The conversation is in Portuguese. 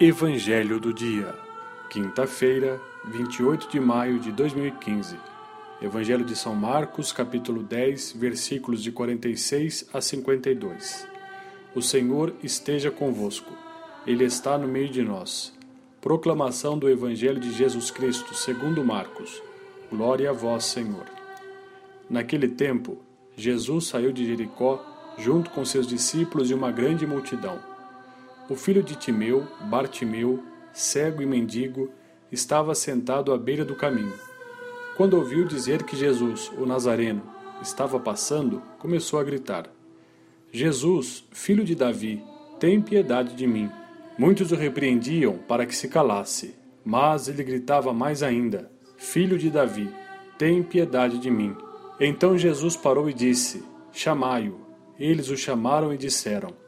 Evangelho do Dia, quinta-feira, 28 de maio de 2015. Evangelho de São Marcos, capítulo 10, versículos de 46 a 52. O Senhor esteja convosco, Ele está no meio de nós. Proclamação do Evangelho de Jesus Cristo, segundo Marcos. Glória a vós, Senhor. Naquele tempo, Jesus saiu de Jericó junto com seus discípulos e uma grande multidão. O filho de Timeu, Bartimeu, cego e mendigo, estava sentado à beira do caminho. Quando ouviu dizer que Jesus, o Nazareno, estava passando, começou a gritar: Jesus, filho de Davi, tem piedade de mim. Muitos o repreendiam para que se calasse, mas ele gritava mais ainda: Filho de Davi, tem piedade de mim. Então Jesus parou e disse: Chamai-o. Eles o chamaram e disseram: